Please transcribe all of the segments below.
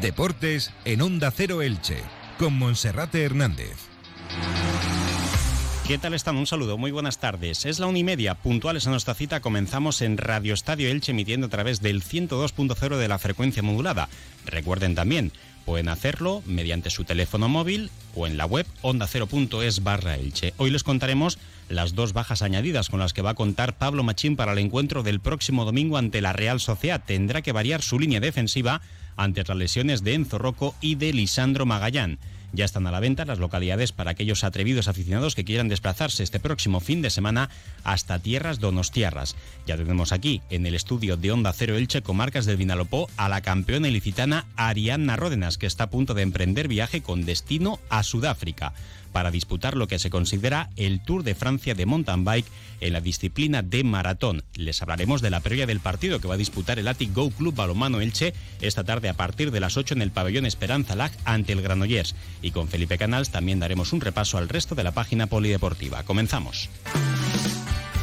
Deportes en Onda Cero Elche, con Monserrate Hernández. ¿Qué tal están? Un saludo, muy buenas tardes. Es la una y media, puntuales a nuestra cita. Comenzamos en Radio Estadio Elche emitiendo a través del 102.0 de la frecuencia modulada. Recuerden también, pueden hacerlo mediante su teléfono móvil o en la web onda0.es barra Elche. Hoy les contaremos las dos bajas añadidas con las que va a contar Pablo Machín para el encuentro del próximo domingo ante la Real Sociedad. Tendrá que variar su línea defensiva ante las lesiones de Enzo Rocco y de Lisandro Magallán. Ya están a la venta las localidades para aquellos atrevidos aficionados que quieran desplazarse este próximo fin de semana hasta tierras donostiarras. Ya tenemos aquí, en el estudio de Onda Cero Elche, comarcas del Vinalopó, a la campeona ilicitana Arianna Ródenas, que está a punto de emprender viaje con destino a Sudáfrica para disputar lo que se considera el Tour de Francia de mountain bike en la disciplina de maratón. Les hablaremos de la previa del partido que va a disputar el Atic Go Club Balomano Elche esta tarde a partir de las 8 en el pabellón Esperanza Lag ante el Granollers. Y con Felipe Canals también daremos un repaso al resto de la página polideportiva. Comenzamos.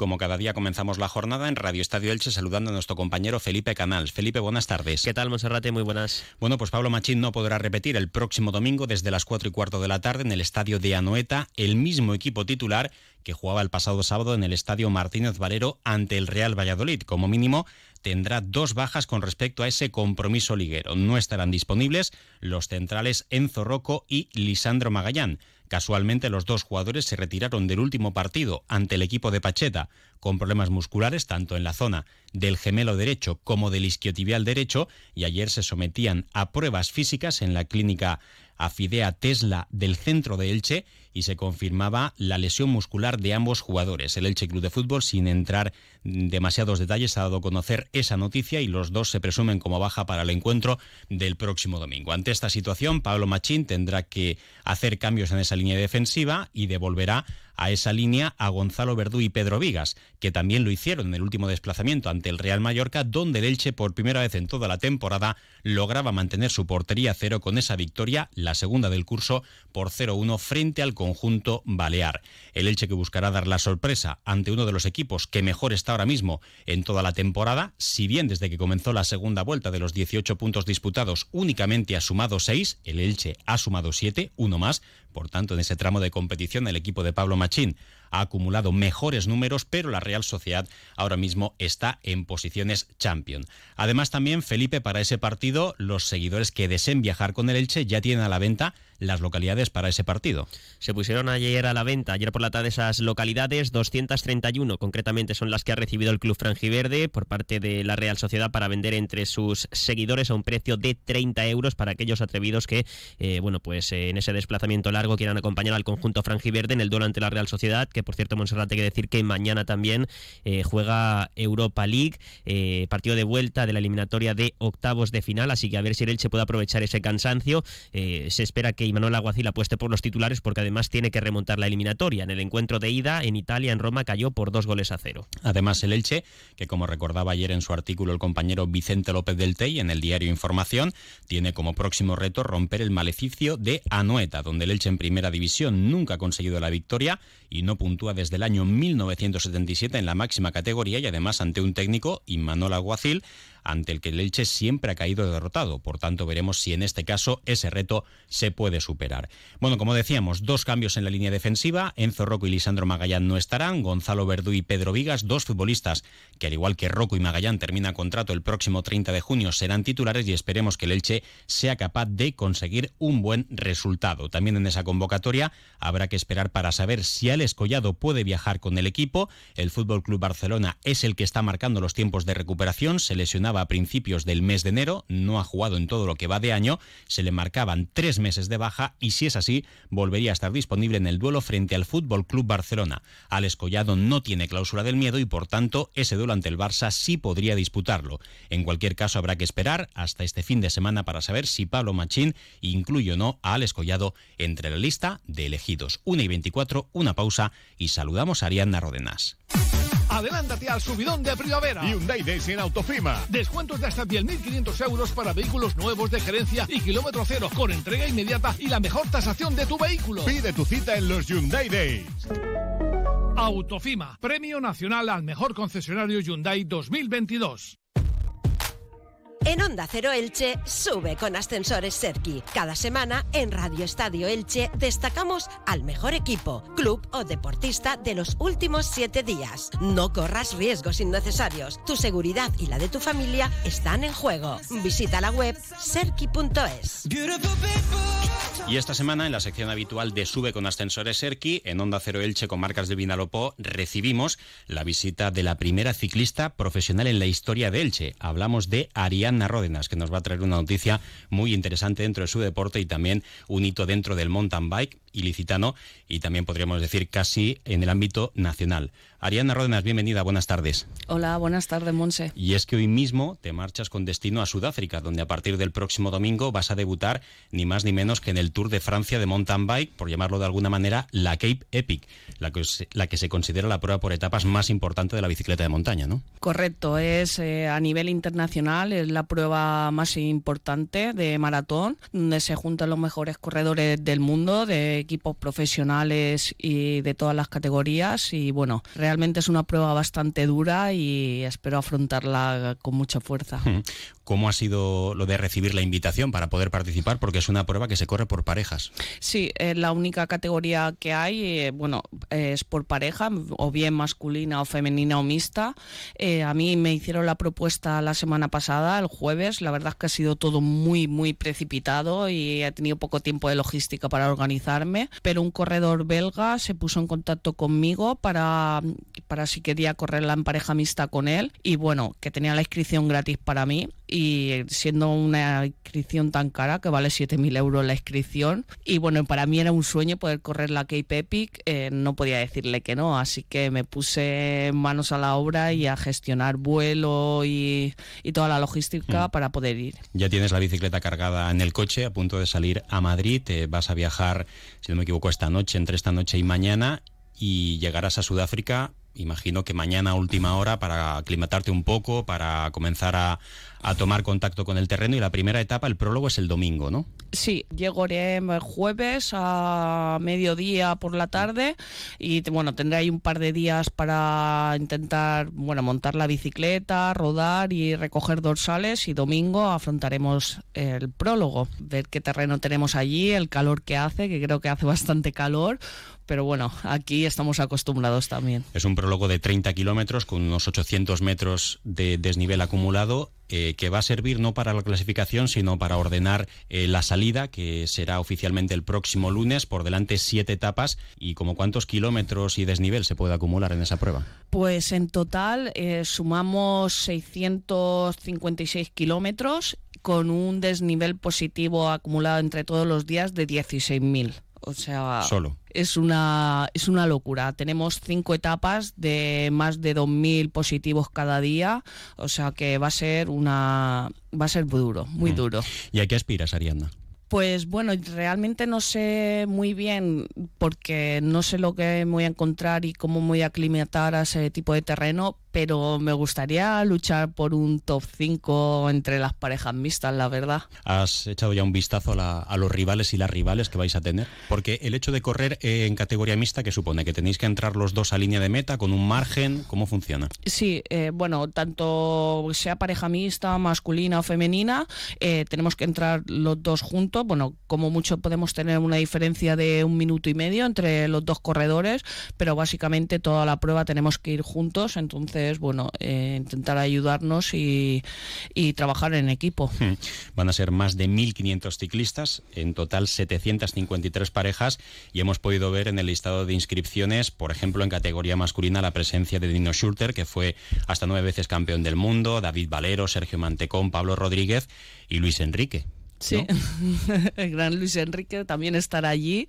Como cada día comenzamos la jornada en Radio Estadio Elche saludando a nuestro compañero Felipe Canals. Felipe, buenas tardes. ¿Qué tal, Monserrate? Muy buenas. Bueno, pues Pablo Machín no podrá repetir el próximo domingo desde las 4 y cuarto de la tarde en el estadio de Anoeta el mismo equipo titular que jugaba el pasado sábado en el estadio Martínez Valero ante el Real Valladolid. Como mínimo, tendrá dos bajas con respecto a ese compromiso liguero. No estarán disponibles los centrales Enzo Rocco y Lisandro Magallán. Casualmente los dos jugadores se retiraron del último partido ante el equipo de Pacheta con problemas musculares tanto en la zona del gemelo derecho como del isquiotibial derecho y ayer se sometían a pruebas físicas en la clínica Afidea Tesla del centro de Elche y se confirmaba la lesión muscular de ambos jugadores. El Elche Club de Fútbol, sin entrar demasiados detalles, ha dado a conocer esa noticia y los dos se presumen como baja para el encuentro del próximo domingo. Ante esta situación, Pablo Machín tendrá que hacer cambios en esa línea defensiva y devolverá a esa línea a Gonzalo Verdú y Pedro Vigas, que también lo hicieron en el último desplazamiento ante el Real Mallorca, donde el Elche por primera vez en toda la temporada lograba mantener su portería cero con esa victoria, la segunda del curso, por 0-1 frente al conjunto balear. El Elche que buscará dar la sorpresa ante uno de los equipos que mejor está ahora mismo en toda la temporada, si bien desde que comenzó la segunda vuelta de los 18 puntos disputados únicamente ha sumado 6, el Elche ha sumado 7, uno más, por tanto, en ese tramo de competición, el equipo de Pablo Machín ha acumulado mejores números, pero la Real Sociedad ahora mismo está en posiciones champion. Además, también, Felipe, para ese partido, los seguidores que deseen viajar con el Elche ya tienen a la venta las localidades para ese partido. Se pusieron ayer a la venta, ayer por la tarde esas localidades, 231 concretamente son las que ha recibido el Club Frangiverde por parte de la Real Sociedad para vender entre sus seguidores a un precio de 30 euros para aquellos atrevidos que, eh, bueno, pues eh, en ese desplazamiento largo quieran acompañar al conjunto Frangiverde en el duelo ante la Real Sociedad, que por cierto, Monserrat, hay que decir que mañana también eh, juega Europa League, partido de vuelta de la eliminatoria de octavos de final, así que a ver si el Elche puede aprovechar ese cansancio. se espera que Manuel Aguacil apueste por los titulares porque además tiene que remontar la eliminatoria. En el encuentro de ida en Italia, en Roma, cayó por dos goles a cero. Además, el Elche, que como recordaba ayer en su artículo el compañero Vicente López del Tey en el diario Información, tiene como próximo reto romper el maleficio de Anoeta, donde el Elche en primera división nunca ha conseguido la victoria y no puntúa desde el año 1977 en la máxima categoría y además ante un técnico, Imanol Aguacil, ante el que el Elche siempre ha caído derrotado. Por tanto, veremos si en este caso ese reto se puede superar. Bueno, como decíamos, dos cambios en la línea defensiva. Enzo Rocco y Lisandro Magallán no estarán. Gonzalo Verdú y Pedro Vigas, dos futbolistas que al igual que Rocco y Magallán terminan contrato el próximo 30 de junio, serán titulares y esperemos que el Elche sea capaz de conseguir un buen resultado. También en esa convocatoria habrá que esperar para saber si Alex Collado puede viajar con el equipo. El Fútbol Club Barcelona es el que está marcando los tiempos de recuperación. Se lesionaba a principios del mes de enero, no ha jugado en todo lo que va de año, se le marcaban tres meses de baja y si es así, volvería a estar disponible en el duelo frente al Fútbol Club Barcelona. Alex Collado no tiene cláusula del miedo y por tanto ese duelo ante el Barça sí podría disputarlo. En cualquier caso habrá que esperar hasta este fin de semana para saber si Pablo Machín incluye o no a Alex Collado entre la lista de elegidos. 1 y 24, una pausa y saludamos a Ariadna Rodenas. Adelántate al subidón de primavera. Hyundai Days en Autofima. Descuentos de hasta 10.500 euros para vehículos nuevos de gerencia y kilómetro cero con entrega inmediata y la mejor tasación de tu vehículo. Pide tu cita en los Hyundai Days. Autofima, Premio Nacional al Mejor Concesionario Hyundai 2022. En Onda Cero Elche, sube con Ascensores Serki. Cada semana en Radio Estadio Elche destacamos al mejor equipo, club o deportista de los últimos siete días. No corras riesgos innecesarios. Tu seguridad y la de tu familia están en juego. Visita la web serki.es. Y esta semana, en la sección habitual de Sube con Ascensores Serki, en Onda Cero Elche con marcas de Vinalopó, recibimos la visita de la primera ciclista profesional en la historia de Elche. Hablamos de Arianna Ródenas, que nos va a traer una noticia muy interesante dentro de su deporte y también un hito dentro del mountain bike ilicitano y también podríamos decir casi en el ámbito nacional. Ariana Ródenas, bienvenida, buenas tardes. Hola, buenas tardes, Monse. Y es que hoy mismo te marchas con destino a Sudáfrica, donde a partir del próximo domingo vas a debutar ni más ni menos que en el Tour de Francia de mountain bike, por llamarlo de alguna manera, la Cape Epic, la que, la que se considera la prueba por etapas más importante de la bicicleta de montaña, ¿no? Correcto, es eh, a nivel internacional, es la prueba más importante de maratón, donde se juntan los mejores corredores del mundo, de equipos profesionales y de todas las categorías y bueno, realmente es una prueba bastante dura y espero afrontarla con mucha fuerza. ¿Cómo ha sido lo de recibir la invitación para poder participar? Porque es una prueba que se corre por parejas. Sí, es la única categoría que hay, eh, bueno, es por pareja, o bien masculina o femenina o mixta. Eh, a mí me hicieron la propuesta la semana pasada, el jueves. La verdad es que ha sido todo muy, muy precipitado y he tenido poco tiempo de logística para organizarme. Pero un corredor belga se puso en contacto conmigo para, para si quería correrla en pareja mixta con él. Y bueno, que tenía la inscripción gratis para mí. Y siendo una inscripción tan cara que vale 7.000 euros la inscripción. Y bueno para mí era un sueño poder correr la Cape Epic. Eh, no podía decirle que no así que me puse manos a la obra y a gestionar vuelo y, y toda la logística mm. para poder ir. Ya tienes la bicicleta cargada en el coche a punto de salir a Madrid. Te vas a viajar si no me equivoco esta noche entre esta noche y mañana y llegarás a Sudáfrica imagino que mañana última hora para aclimatarte un poco, para comenzar a, tomar contacto con el terreno y la primera etapa, el prólogo es el domingo, ¿no? Sí, llegaré el jueves a mediodía por la tarde y bueno, tendré ahí un par de días para intentar, bueno, montar la bicicleta, rodar y recoger dorsales y domingo afrontaremos el prólogo, ver qué terreno tenemos allí, el calor que hace, que creo que hace bastante calor, pero bueno, aquí estamos acostumbrados también. Es un prólogo de 30 kilómetros con unos 800 metros de desnivel acumulado eh, que va a servir no para la clasificación, sino para ordenar eh, la salida, que será oficialmente el próximo lunes, por delante siete etapas. ¿Y como cuántos kilómetros y desnivel se puede acumular en esa prueba? Pues en total eh, sumamos 656 kilómetros con un desnivel positivo acumulado entre todos los días de 16.000. O sea, solo. Es una, es una locura. Tenemos cinco etapas de más de 2.000 positivos cada día. O sea que va a ser una va a ser duro, muy mm. duro. ¿Y a qué aspiras, Ariadna? Pues bueno, realmente no sé muy bien porque no sé lo que me voy a encontrar y cómo me voy a aclimatar a ese tipo de terreno, pero me gustaría luchar por un top 5 entre las parejas mixtas, la verdad. ¿Has echado ya un vistazo a, los rivales y las rivales que vais a tener? Porque el hecho de correr eh, en categoría mixta, que supone? ¿Que tenéis que entrar los dos a línea de meta con un margen? ¿Cómo funciona? Sí, eh, bueno, tanto sea pareja mixta, masculina o femenina, eh, tenemos que entrar los dos juntos. Bueno, como mucho podemos tener una diferencia de un minuto y medio entre los dos corredores, pero básicamente toda la prueba tenemos que ir juntos, entonces entonces, bueno, eh, intentar ayudarnos y, y, trabajar en equipo. Hmm. Van a ser más de 1.500 ciclistas, en total 753 parejas, y hemos podido ver en el listado de inscripciones, por ejemplo, en categoría masculina, la presencia de Dino Schurter, que fue hasta nueve veces campeón del mundo, David Valero, Sergio Mantecón, Pablo Rodríguez y Luis Enrique. Sí, el gran Luis Enrique también estará allí,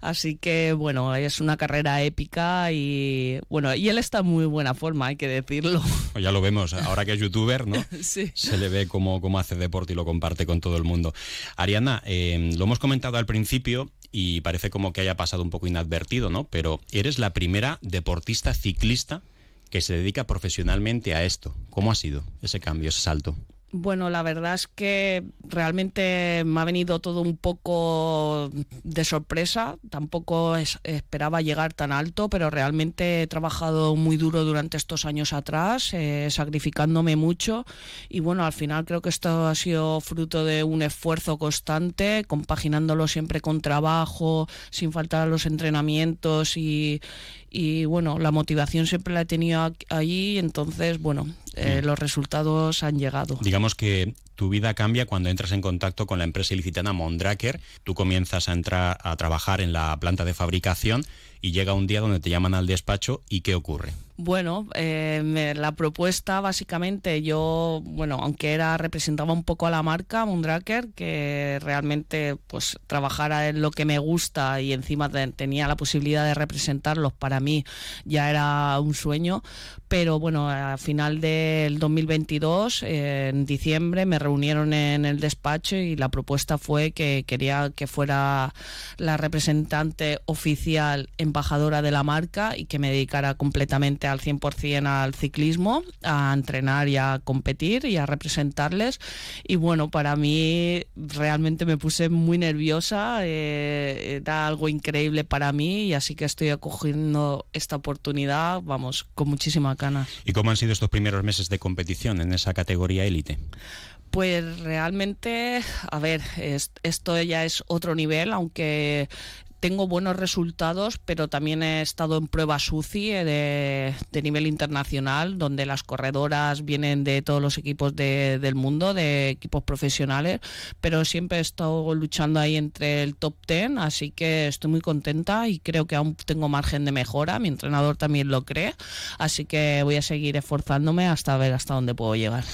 así que bueno, es una carrera épica y bueno, y él está en muy buena forma, hay que decirlo. Ya lo vemos, ahora que es youtuber, ¿no? Sí. Se le ve cómo, cómo hace deporte y lo comparte con todo el mundo. Ariana, eh, lo hemos comentado al principio y parece como que haya pasado un poco inadvertido, ¿no? Pero eres la primera deportista ciclista que se dedica profesionalmente a esto. ¿Cómo ha sido ese cambio, ese salto? Bueno, la verdad es que realmente me ha venido todo un poco de sorpresa. Tampoco es, esperaba llegar tan alto, pero realmente he trabajado muy duro durante estos años atrás, eh, sacrificándome mucho. Y bueno, al final creo que esto ha sido fruto de un esfuerzo constante, compaginándolo siempre con trabajo, sin faltar a los entrenamientos y, y bueno, la motivación siempre la he tenido allí, entonces bueno, eh, mm. los resultados han llegado. Digamos que tu vida cambia cuando entras en contacto con la empresa ilicitana Mondraker, tú comienzas a entrar a trabajar en la planta de fabricación y llega un día donde te llaman al despacho y ¿qué ocurre? Bueno, eh, la propuesta básicamente yo, bueno, aunque era representaba un poco a la marca Mondraker, que realmente pues trabajara en lo que me gusta y encima tenía la posibilidad de representarlos, para mí ya era un sueño, pero bueno, a final del 2022, en diciembre, me reunieron en el despacho y la propuesta fue que quería que fuera la representante oficial embajadora de la marca y que me dedicara completamente al 100% al ciclismo, a entrenar y a competir y a representarles. Y bueno, para mí realmente me puse muy nerviosa, eh, era algo increíble para mí y así que estoy acogiendo esta oportunidad, vamos, con muchísimas ganas. ¿Y cómo han sido estos primeros meses de competición en esa categoría élite? Pues realmente, a ver, esto ya es otro nivel, aunque tengo buenos resultados, pero también he estado en pruebas UCI de, nivel internacional, donde las corredoras vienen de todos los equipos del mundo, de equipos profesionales, pero siempre he estado luchando ahí entre el top 10, así que estoy muy contenta y creo que aún tengo margen de mejora, mi entrenador también lo cree, así que voy a seguir esforzándome hasta ver hasta dónde puedo llegar.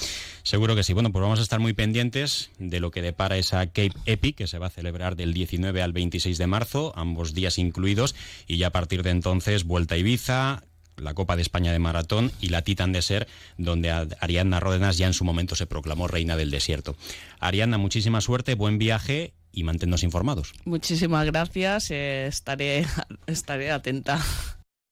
Seguro que sí. Bueno, pues vamos a estar muy pendientes de lo que depara esa Cape Epic, que se va a celebrar del 19 al 26 de marzo, ambos días incluidos, y ya a partir de entonces, Vuelta Ibiza, la Copa de España de Maratón y la Titan de Ser, donde Ariadna Ródenas ya en su momento se proclamó reina del desierto. Ariadna, muchísima suerte, buen viaje y manténnos informados. Muchísimas gracias, eh, estaré, estaré atenta.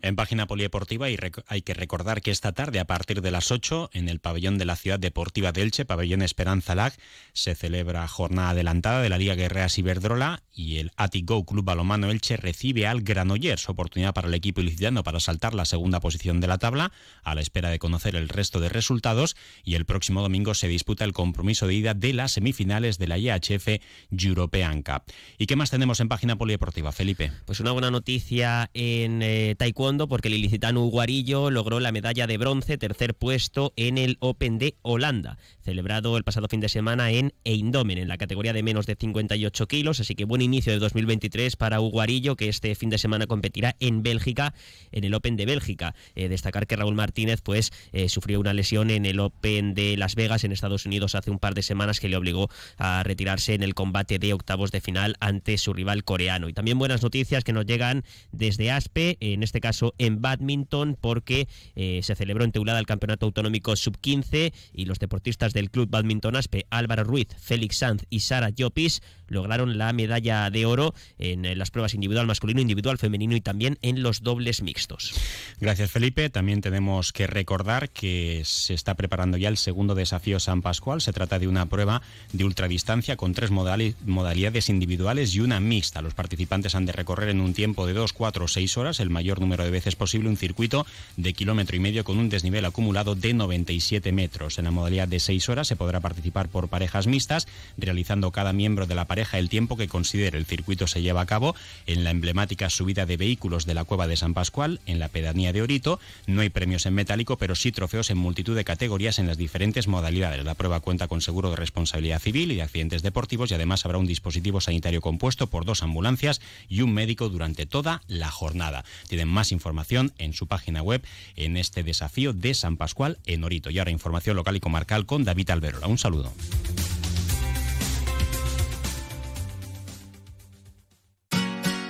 En página polideportiva hay que recordar que esta tarde, a partir de las 8, en el pabellón de la Ciudad Deportiva de Elche, pabellón Esperanza Lag, se celebra jornada adelantada de la Liga Guerrera Ciberdrola y el Atigo Club Balomano Elche recibe al Granollers, oportunidad para el equipo ilicitano para saltar la segunda posición de la tabla, a la espera de conocer el resto de resultados, y el próximo domingo se disputa el compromiso de ida de las semifinales de la IHF European Cup. ¿Y qué más tenemos en página polideportiva, Felipe? Pues una buena noticia en eh, porque el ilicitano Uguarillo logró la medalla de bronce, tercer puesto en el Open de Holanda, celebrado el pasado fin de semana en Eindhoven, en la categoría de menos de 58 kilos. Así que buen inicio de 2023 para Uguarillo, que este fin de semana competirá en Bélgica, en el Open de Bélgica. Eh, destacar que Raúl Martínez pues eh, sufrió una lesión en el Open de Las Vegas, en Estados Unidos, hace un par de semanas que le obligó a retirarse en el combate de octavos de final ante su rival coreano. Y también buenas noticias que nos llegan desde ASPE, en este caso en badminton porque eh, se celebró en Teulada el Campeonato Autonómico Sub-15 y los deportistas del Club Badminton Aspe, Álvaro Ruiz, Félix Sanz y Sara Llopis, lograron la medalla de oro en eh, las pruebas individual masculino, individual femenino y también en los dobles mixtos. Gracias Felipe. También tenemos que recordar que se está preparando ya el segundo desafío San Pascual. Se trata de una prueba de ultradistancia con tres modalidades individuales y una mixta. Los participantes han de recorrer en un tiempo de 2, 4 o 6 horas, el mayor número de veces posible, un circuito de kilómetro y medio con un desnivel acumulado de 97 metros. En la modalidad de 6 horas se podrá participar por parejas mixtas, realizando cada miembro de la pareja el tiempo que considere. El circuito se lleva a cabo en la emblemática subida de vehículos de la Cueva de San Pascual, en la pedanía de Orito. No hay premios en metálico, pero sí trofeos en multitud de categorías en las diferentes modalidades. La prueba cuenta con seguro de responsabilidad civil y de accidentes deportivos y además habrá un dispositivo sanitario compuesto por dos ambulancias y un médico durante toda la jornada. Tienen más información en su página web en este desafío de San Pascual en Orito. Y ahora información local y comarcal con David Alberola. Un saludo.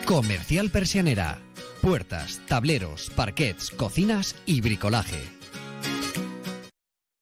Comercial Persianera. Puertas, tableros, parquets, cocinas y bricolaje